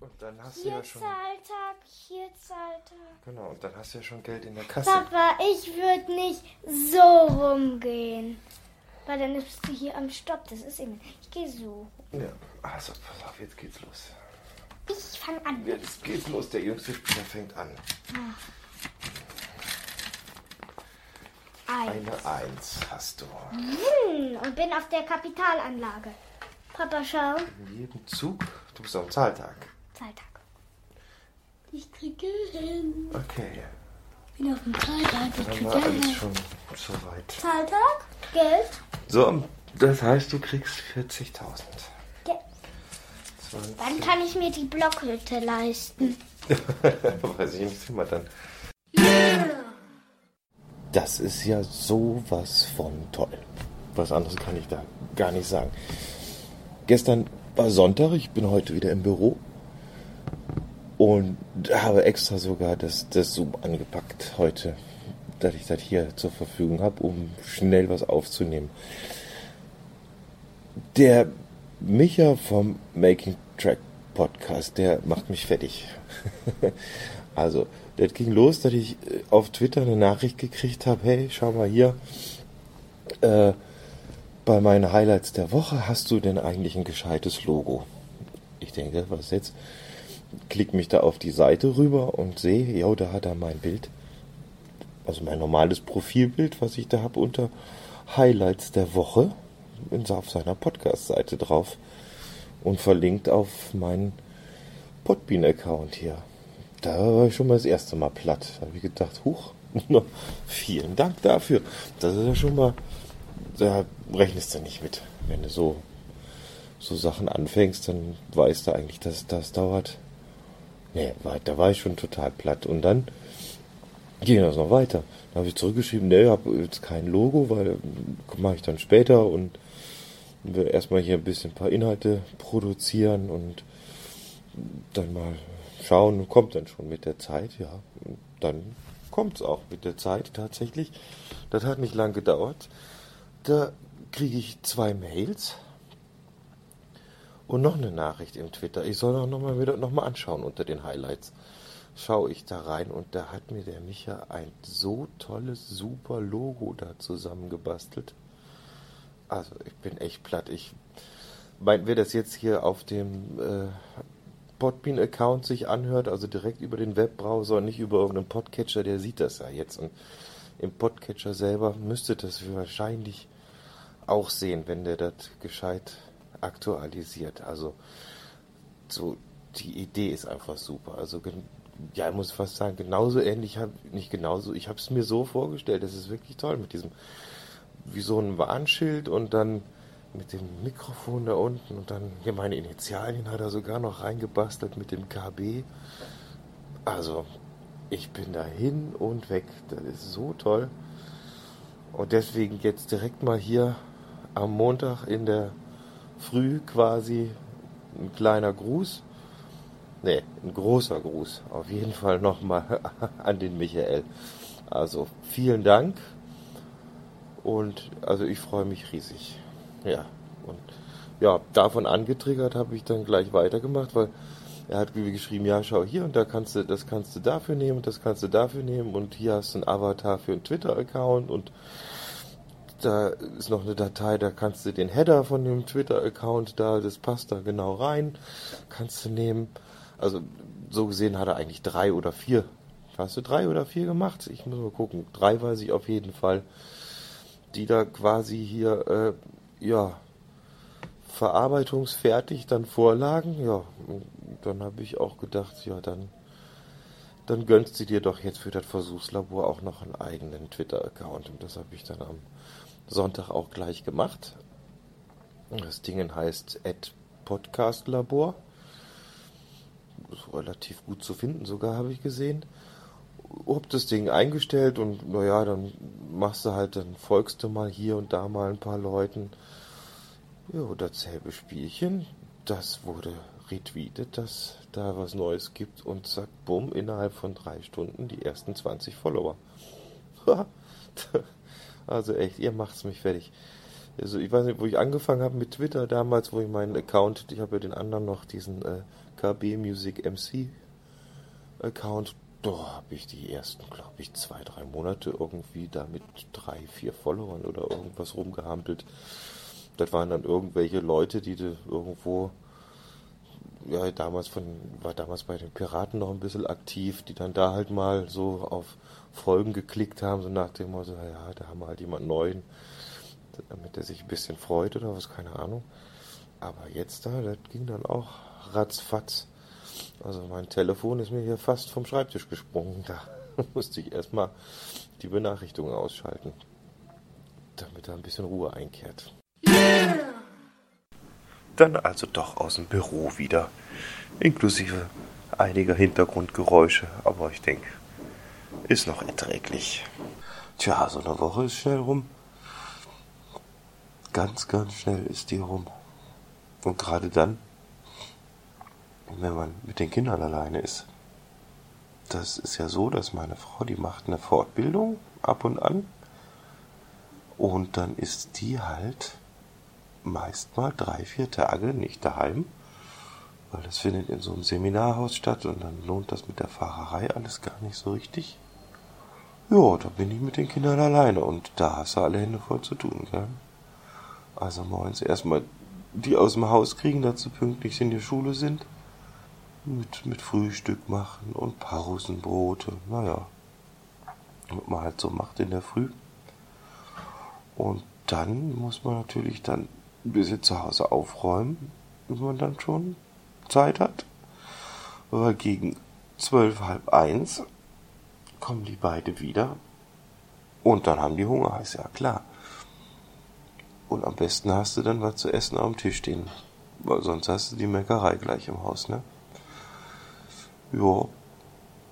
Und dann hast du Hier ja schon. Zahltag, hier Zahltag. Genau, und dann hast du ja schon Geld in der Kasse. Papa, ich würde nicht so rumgehen. Weil dann bist du hier am Stopp. Das ist eben. Ich gehe so. Ja, also pass auf, jetzt geht's los. Ich fange an. Jetzt geht's los, der jüngste Spieler fängt an. Ein. Eine Eins hast du. Hm, und bin auf der Kapitalanlage. Papa, schau. In jedem Zug, du bist am Zahltag. Zahltag. Ich kriege hin. Okay, Bin auf dem Zahltag. Ich dann kriege alles hin. schon soweit. Zahltag? Geld? So, das heißt, du kriegst 40.000. Geld. 20. Wann kann ich mir die Blockhütte leisten? Weiß ich nicht, wir dann. Das ist ja sowas von toll. Was anderes kann ich da gar nicht sagen. Gestern war Sonntag, ich bin heute wieder im Büro und habe extra sogar das, das Zoom angepackt heute, dass ich das hier zur Verfügung habe, um schnell was aufzunehmen. Der Micha vom Making Track Podcast, der macht mich fertig. also, das ging los, dass ich äh, auf Twitter eine Nachricht gekriegt habe, hey, schau mal hier, äh, bei meinen Highlights der Woche hast du denn eigentlich ein gescheites Logo? Ich denke, was jetzt? Klick mich da auf die Seite rüber und sehe, ja, da hat er mein Bild, also mein normales Profilbild, was ich da habe unter Highlights der Woche, auf seiner Podcast-Seite drauf und verlinkt auf meinen Podbean-Account hier. Da war ich schon mal das erste Mal platt. Da habe ich gedacht, huch, vielen Dank dafür. Das ist ja schon mal, da rechnest du nicht mit. Wenn du so, so Sachen anfängst, dann weißt du eigentlich, dass das dauert. Nee, da war ich schon total platt. Und dann ging das noch weiter. Da habe ich zurückgeschrieben, nee, ich habe jetzt kein Logo, weil mache ich dann später und will erstmal hier ein bisschen ein paar Inhalte produzieren und dann mal schauen, kommt dann schon mit der Zeit, ja. Und dann kommt es auch mit der Zeit tatsächlich. Das hat nicht lang gedauert. Da kriege ich zwei Mails und noch eine Nachricht im Twitter. Ich soll auch noch mal wieder noch mal anschauen unter den Highlights. Schaue ich da rein und da hat mir der Micha ein so tolles, super Logo da zusammengebastelt. Also ich bin echt platt. Ich mein, wer das jetzt hier auf dem äh, Podbean-Account sich anhört, also direkt über den Webbrowser und nicht über irgendeinen Podcatcher, der sieht das ja jetzt. Und im Podcatcher selber müsste das wahrscheinlich auch sehen, wenn der das gescheit aktualisiert. Also so die Idee ist einfach super. Also ja, ich muss fast sagen, genauso ähnlich, hab, nicht genauso, ich habe es mir so vorgestellt, das ist wirklich toll mit diesem, wie so ein Warnschild und dann mit dem Mikrofon da unten und dann hier meine Initialien hat er sogar noch reingebastelt mit dem KB. Also, ich bin da hin und weg. Das ist so toll. Und deswegen jetzt direkt mal hier am Montag in der Früh quasi ein kleiner Gruß. Nee, ein großer Gruß. Auf jeden Fall nochmal an den Michael. Also vielen Dank. Und also ich freue mich riesig. Ja. Und ja, davon angetriggert habe ich dann gleich weitergemacht, weil er hat geschrieben, ja, schau hier und da kannst du, das kannst du dafür nehmen, das kannst du dafür nehmen und hier hast du einen Avatar für einen Twitter-Account und da ist noch eine Datei, da kannst du den Header von dem Twitter-Account da, das passt da genau rein, kannst du nehmen. Also so gesehen hat er eigentlich drei oder vier. Hast du drei oder vier gemacht? Ich muss mal gucken. Drei weiß ich auf jeden Fall, die da quasi hier, äh, ja, verarbeitungsfertig dann vorlagen. Ja, dann habe ich auch gedacht, ja, dann, dann gönnst du dir doch jetzt für das Versuchslabor auch noch einen eigenen Twitter-Account. Und das habe ich dann am Sonntag auch gleich gemacht. Das Ding heißt @podcastlabor. Ist relativ gut zu finden, sogar habe ich gesehen. Hab das Ding eingestellt und naja, dann machst du halt, dann folgst du mal hier und da mal ein paar Leuten. Ja, dasselbe Spielchen. Das wurde retweetet, dass da was Neues gibt und zack, bumm, innerhalb von drei Stunden die ersten 20 Follower. also echt, ihr macht's mich fertig. Also ich weiß nicht, wo ich angefangen habe mit Twitter damals, wo ich meinen Account, ich habe ja den anderen noch, diesen äh, KB Music MC Account, da habe ich die ersten, glaube ich, zwei, drei Monate irgendwie da mit drei, vier Followern oder irgendwas rumgehampelt. Das waren dann irgendwelche Leute, die irgendwo, ja, damals von, war damals bei den Piraten noch ein bisschen aktiv, die dann da halt mal so auf Folgen geklickt haben, so nach dem Motto, ja, da haben wir halt jemand Neuen damit er sich ein bisschen freut oder was, keine Ahnung. Aber jetzt da, das ging dann auch ratzfatz. Also mein Telefon ist mir hier fast vom Schreibtisch gesprungen. Da musste ich erstmal die Benachrichtigung ausschalten, damit da ein bisschen Ruhe einkehrt. Dann also doch aus dem Büro wieder, inklusive einiger Hintergrundgeräusche, aber ich denke, ist noch erträglich. Tja, so eine Woche ist schnell rum ganz, ganz schnell ist die rum. Und gerade dann, wenn man mit den Kindern alleine ist. Das ist ja so, dass meine Frau, die macht eine Fortbildung ab und an. Und dann ist die halt meist mal drei, vier Tage nicht daheim, weil das findet in so einem Seminarhaus statt und dann lohnt das mit der Fahrerei alles gar nicht so richtig. Ja, da bin ich mit den Kindern alleine und da hast du alle Hände voll zu tun, gell? Also morgens erstmal die aus dem Haus kriegen, sie pünktlich in die Schule sind. Mit, mit Frühstück machen und Pausenbrote. Naja, was man halt so macht in der Früh. Und dann muss man natürlich dann ein bisschen zu Hause aufräumen, wenn man dann schon Zeit hat. Aber gegen zwölf, halb eins kommen die beide wieder. Und dann haben die Hunger, ist ja klar. Und am besten hast du dann was zu essen am Tisch stehen. Weil sonst hast du die Meckerei gleich im Haus, ne? Ja.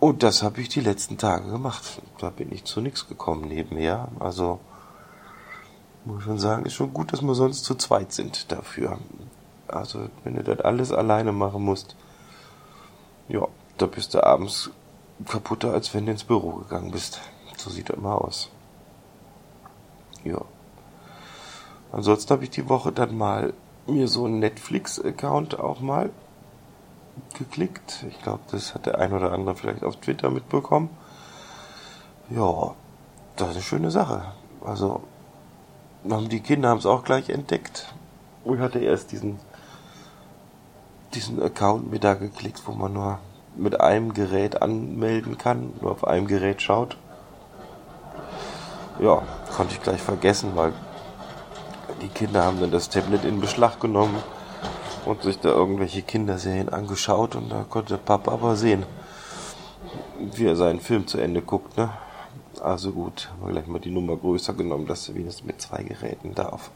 Und das habe ich die letzten Tage gemacht. Da bin ich zu nichts gekommen nebenher. Also muss schon sagen, ist schon gut, dass wir sonst zu zweit sind dafür. Also wenn du das alles alleine machen musst, ja, da bist du abends kaputter, als wenn du ins Büro gegangen bist. So sieht das immer aus. Ja. Ansonsten habe ich die Woche dann mal mir so einen Netflix-Account auch mal geklickt. Ich glaube, das hat der ein oder andere vielleicht auf Twitter mitbekommen. Ja, das ist eine schöne Sache. Also, die Kinder haben es auch gleich entdeckt. Ich hatte erst diesen, diesen Account mir da geklickt, wo man nur mit einem Gerät anmelden kann, nur auf einem Gerät schaut. Ja, konnte ich gleich vergessen, weil die Kinder haben dann das Tablet in Beschlag genommen und sich da irgendwelche Kinderserien angeschaut und da konnte Papa aber sehen, wie er seinen Film zu Ende guckt, ne? Also gut, haben wir gleich mal die Nummer größer genommen, dass du wenigstens mit zwei Geräten da auf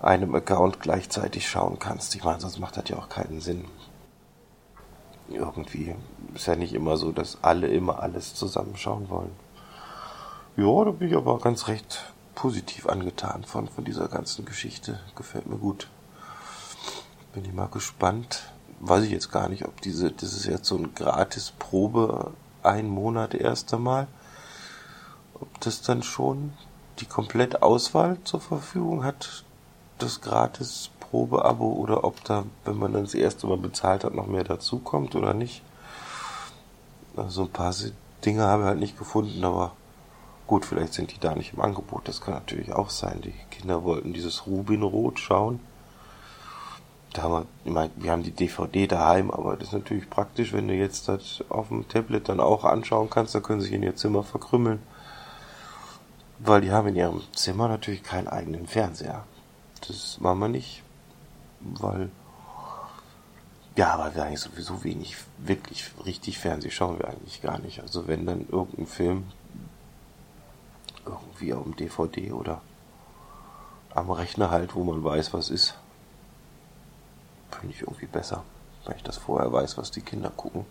einem Account gleichzeitig schauen kannst. Ich meine, sonst macht das ja auch keinen Sinn. Irgendwie ist ja nicht immer so, dass alle immer alles zusammenschauen wollen. Ja, da bin ich aber ganz recht positiv angetan von, von dieser ganzen Geschichte. Gefällt mir gut. Bin ich mal gespannt. Weiß ich jetzt gar nicht, ob diese, das ist jetzt so ein gratis Probe, ein Monat erst einmal. Ob das dann schon die komplette Auswahl zur Verfügung hat, das gratis Probeabo oder ob da, wenn man dann das erste Mal bezahlt hat, noch mehr dazukommt oder nicht. Also ein paar Dinge habe ich halt nicht gefunden, aber Gut, vielleicht sind die da nicht im Angebot. Das kann natürlich auch sein. Die Kinder wollten dieses Rubinrot schauen. Da haben wir, ich meine, wir haben die DVD daheim, aber das ist natürlich praktisch, wenn du jetzt das auf dem Tablet dann auch anschauen kannst, dann können sie sich in ihr Zimmer verkrümmeln. Weil die haben in ihrem Zimmer natürlich keinen eigenen Fernseher. Das machen wir nicht, weil ja, aber wir eigentlich sowieso wenig, wirklich richtig Fernseh schauen wir eigentlich gar nicht. Also wenn dann irgendein Film, irgendwie auf dem DVD oder am Rechner halt, wo man weiß, was ist. Finde ich irgendwie besser, weil ich das vorher weiß, was die Kinder gucken.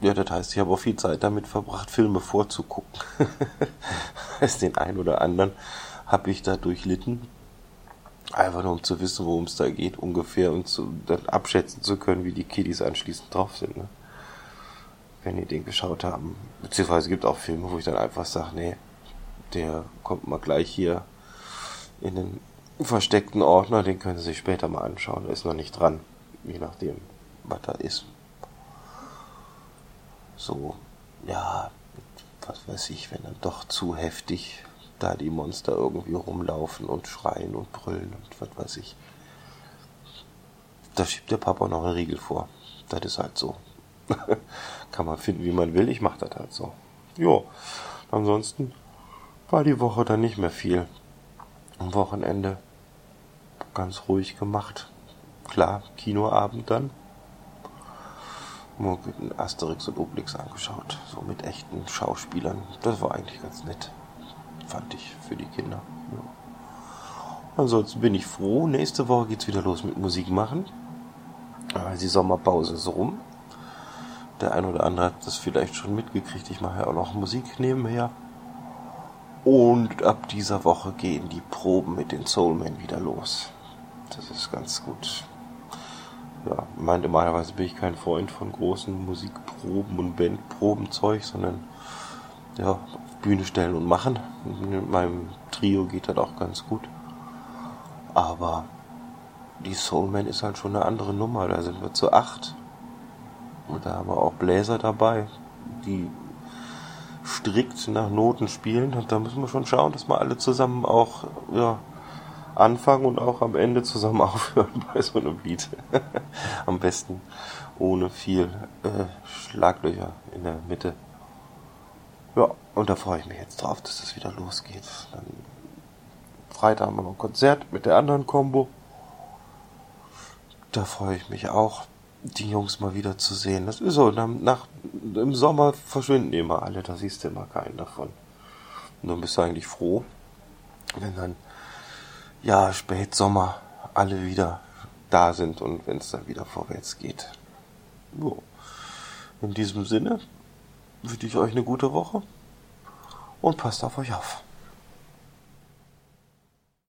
Ja. Das heißt, ich habe auch viel Zeit damit verbracht, Filme vorzugucken. Als den einen oder anderen habe ich da durchlitten. Einfach nur um zu wissen, worum es da geht, ungefähr und zu, dann abschätzen zu können, wie die Kiddies anschließend drauf sind. Ne? wenn die den geschaut haben. Beziehungsweise gibt auch Filme, wo ich dann einfach sage, nee, Der kommt mal gleich hier in den versteckten Ordner, den können Sie sich später mal anschauen. Der ist noch nicht dran, je nachdem, was da ist. So, ja, was weiß ich, wenn dann doch zu heftig da die Monster irgendwie rumlaufen und schreien und brüllen und was weiß ich. Da schiebt der Papa noch einen Riegel vor. Das ist halt so. Kann man finden, wie man will. Ich mach das halt so. Jo. Ansonsten war die Woche dann nicht mehr viel. Am Wochenende ganz ruhig gemacht. Klar, Kinoabend dann. Asterix und Obelix angeschaut. So mit echten Schauspielern. Das war eigentlich ganz nett. Fand ich für die Kinder. Ja. Ansonsten bin ich froh. Nächste Woche geht's wieder los mit Musik machen. Die Sommerpause ist rum. Der ein oder andere hat das vielleicht schon mitgekriegt. Ich mache ja auch noch Musik nebenher. Und ab dieser Woche gehen die Proben mit den Soulmen wieder los. Das ist ganz gut. Ja, meinte normalerweise bin ich kein Freund von großen Musikproben und Bandprobenzeug, sondern ja, auf Bühne stellen und machen. Mit meinem Trio geht das auch ganz gut. Aber die Soulman ist halt schon eine andere Nummer. Da sind wir zu acht. Und da haben wir auch Bläser dabei, die strikt nach Noten spielen. Und da müssen wir schon schauen, dass wir alle zusammen auch ja, anfangen und auch am Ende zusammen aufhören bei so einem Lied. am besten ohne viel äh, Schlaglöcher in der Mitte. Ja, und da freue ich mich jetzt drauf, dass es wieder losgeht. Dann Freitag haben wir noch ein Konzert mit der anderen Combo. Da freue ich mich auch, die Jungs mal wieder zu sehen. Das ist so, nach, im Sommer verschwinden immer alle, da siehst du immer keinen davon. Und dann bist du eigentlich froh, wenn dann, ja, Spätsommer alle wieder da sind und wenn es dann wieder vorwärts geht. So. In diesem Sinne wünsche ich euch eine gute Woche und passt auf euch auf.